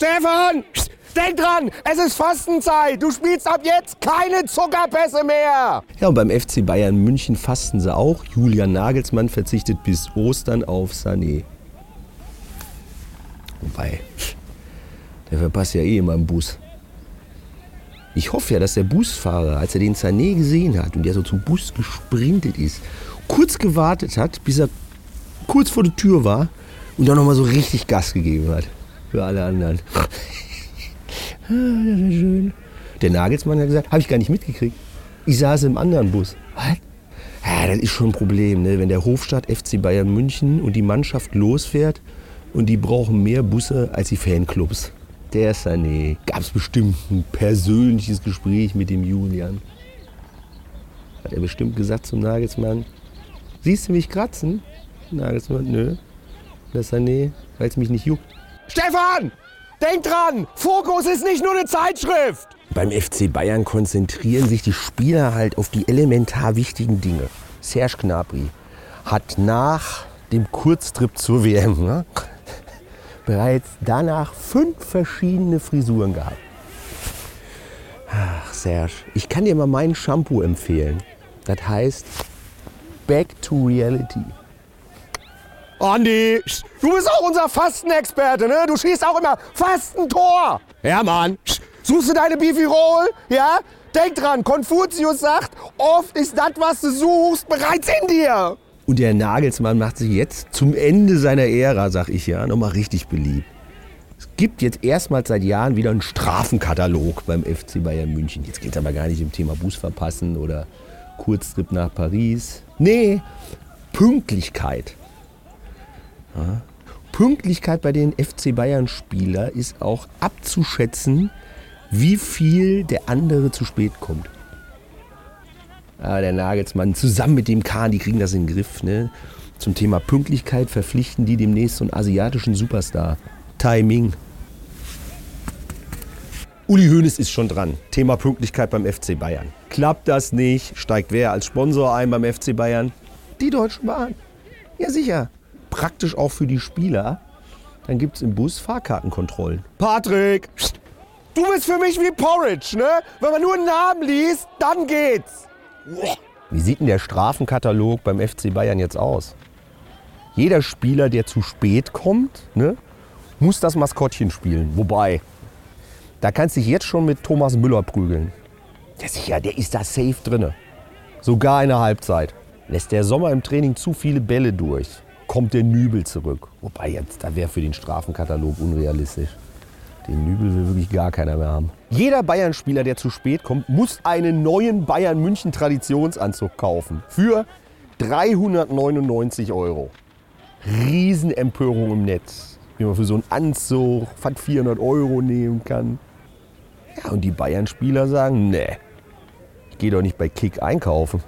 Stefan! Denk dran, es ist Fastenzeit. Du spielst ab jetzt keine Zuckerpässe mehr. Ja, und beim FC Bayern München fasten sie auch. Julian Nagelsmann verzichtet bis Ostern auf Sané. Wobei, der verpasst ja eh immer im Bus. Ich hoffe ja, dass der Busfahrer, als er den Sané gesehen hat und der so zum Bus gesprintet ist, kurz gewartet hat, bis er kurz vor der Tür war und dann nochmal so richtig Gas gegeben hat. Für alle anderen. Ah, das wäre schön. Der Nagelsmann hat gesagt, habe ich gar nicht mitgekriegt. Ich saß im anderen Bus. Was? Ja, das ist schon ein Problem, ne? wenn der Hofstadt FC Bayern München und die Mannschaft losfährt und die brauchen mehr Busse als die Fanclubs. Der Sané. Gab es bestimmt ein persönliches Gespräch mit dem Julian. Hat er bestimmt gesagt zum Nagelsmann, siehst du mich kratzen? Nagelsmann, nö. Der Sané, weil es mich nicht juckt. Stefan! Denk dran, Fokus ist nicht nur eine Zeitschrift. Beim FC Bayern konzentrieren sich die Spieler halt auf die elementar wichtigen Dinge. Serge Gnabry hat nach dem Kurztrip zur WM ne, bereits danach fünf verschiedene Frisuren gehabt. Ach, Serge, ich kann dir mal mein Shampoo empfehlen. Das heißt Back to Reality. Andi, du bist auch unser Fastenexperte, ne? Du schießt auch immer Fastentor. Ja, Mann. Suchst du deine Bifirol? Ja? Denk dran, Konfuzius sagt, oft ist das, was du suchst, bereits in dir. Und der Nagelsmann macht sich jetzt zum Ende seiner Ära, sag ich ja, nochmal richtig beliebt. Es gibt jetzt erstmals seit Jahren wieder einen Strafenkatalog beim FC Bayern München. Jetzt geht es aber gar nicht um Thema Bus verpassen oder Kurztrip nach Paris. Nee, Pünktlichkeit. Ja. Pünktlichkeit bei den FC Bayern-Spieler ist auch abzuschätzen, wie viel der andere zu spät kommt. Ja, der Nagelsmann zusammen mit dem Kahn, die kriegen das in den Griff. Ne? Zum Thema Pünktlichkeit verpflichten die demnächst so einen asiatischen Superstar. Timing. Uli Hoeneß ist schon dran. Thema Pünktlichkeit beim FC Bayern. Klappt das nicht, steigt wer als Sponsor ein beim FC Bayern? Die Deutsche Bahn. Ja sicher praktisch auch für die Spieler. Dann gibt es im Bus Fahrkartenkontrollen. Patrick, du bist für mich wie Porridge, ne? Wenn man nur einen Namen liest, dann geht's. Wie sieht denn der Strafenkatalog beim FC Bayern jetzt aus? Jeder Spieler, der zu spät kommt, ne, muss das Maskottchen spielen. Wobei, da kannst du dich jetzt schon mit Thomas Müller prügeln. Ja sicher, der ist da safe drinne. Sogar in der Halbzeit. Lässt der Sommer im Training zu viele Bälle durch kommt der Nübel zurück. Wobei jetzt, da wäre für den Strafenkatalog unrealistisch. Den Nübel will wirklich gar keiner mehr haben. Jeder Bayern-Spieler, der zu spät kommt, muss einen neuen Bayern-München-Traditionsanzug kaufen. Für 399 Euro. Riesenempörung im Netz. Wie man für so einen Anzug fast 400 Euro nehmen kann. Ja, und die Bayern-Spieler sagen, nee, ich gehe doch nicht bei Kick einkaufen.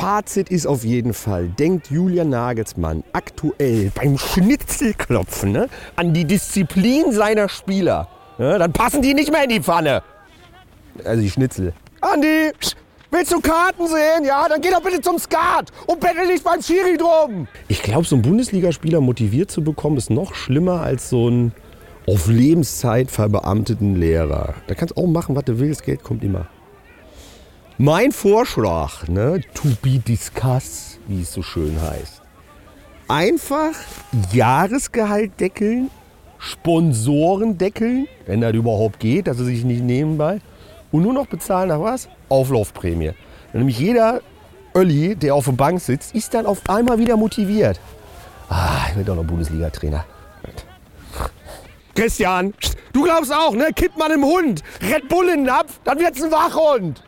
Fazit ist auf jeden Fall, denkt Julian Nagelsmann aktuell beim Schnitzelklopfen ne, an die Disziplin seiner Spieler. Ne, dann passen die nicht mehr in die Pfanne. Also die Schnitzel. Andi, willst du Karten sehen? Ja, dann geh doch bitte zum Skat und bettel nicht beim Schiri drum. Ich glaube, so einen Bundesligaspieler motiviert zu bekommen, ist noch schlimmer als so einen auf Lebenszeit verbeamteten Lehrer. Da kannst du auch machen, was du willst, Geld kommt immer. Mein Vorschlag, ne, to be discussed, wie es so schön heißt. Einfach Jahresgehalt deckeln, Sponsoren deckeln, wenn das überhaupt geht, dass sie sich nicht nebenbei. Und nur noch bezahlen nach was? Auflaufprämie. Nämlich jeder Ölli, der auf der Bank sitzt, ist dann auf einmal wieder motiviert. Ah, ich will doch noch Bundesliga-Trainer. Christian, du glaubst auch, ne? Kippt man im Hund, Red Bull in den Napf, dann wird's ein Wachhund.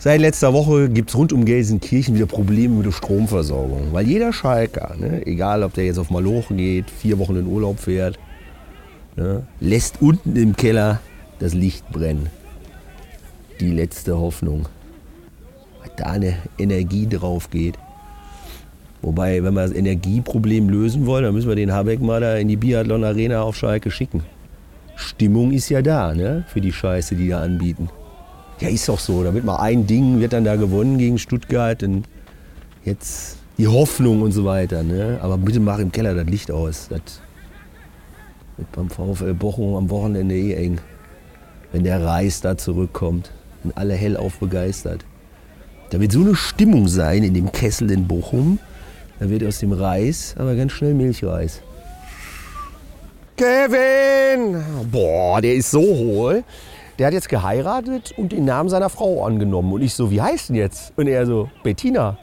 Seit letzter Woche gibt es rund um Gelsenkirchen wieder Probleme mit der Stromversorgung. Weil jeder Schalker, ne, egal ob der jetzt auf Malochen geht, vier Wochen in Urlaub fährt, ne, lässt unten im Keller das Licht brennen. Die letzte Hoffnung. Weil da eine Energie drauf geht. Wobei, wenn wir das Energieproblem lösen wollen, dann müssen wir den Habeck mal da in die Biathlon Arena auf Schalke schicken. Stimmung ist ja da, ne? Für die Scheiße, die da anbieten. Ja, ist doch so. Da wird mal ein Ding, wird dann da gewonnen gegen Stuttgart. Und jetzt die Hoffnung und so weiter. Ne? Aber bitte mach im Keller das Licht aus. Das Wird beim VfL Bochum am Wochenende eh eng. Wenn der Reis da zurückkommt und alle hellauf begeistert. Da wird so eine Stimmung sein in dem Kessel in Bochum. Da wird aus dem Reis aber ganz schnell Milchreis. Kevin! Boah, der ist so hohl. Der hat jetzt geheiratet und den Namen seiner Frau angenommen. Und ich so, wie heißt denn jetzt? Und er so, Bettina.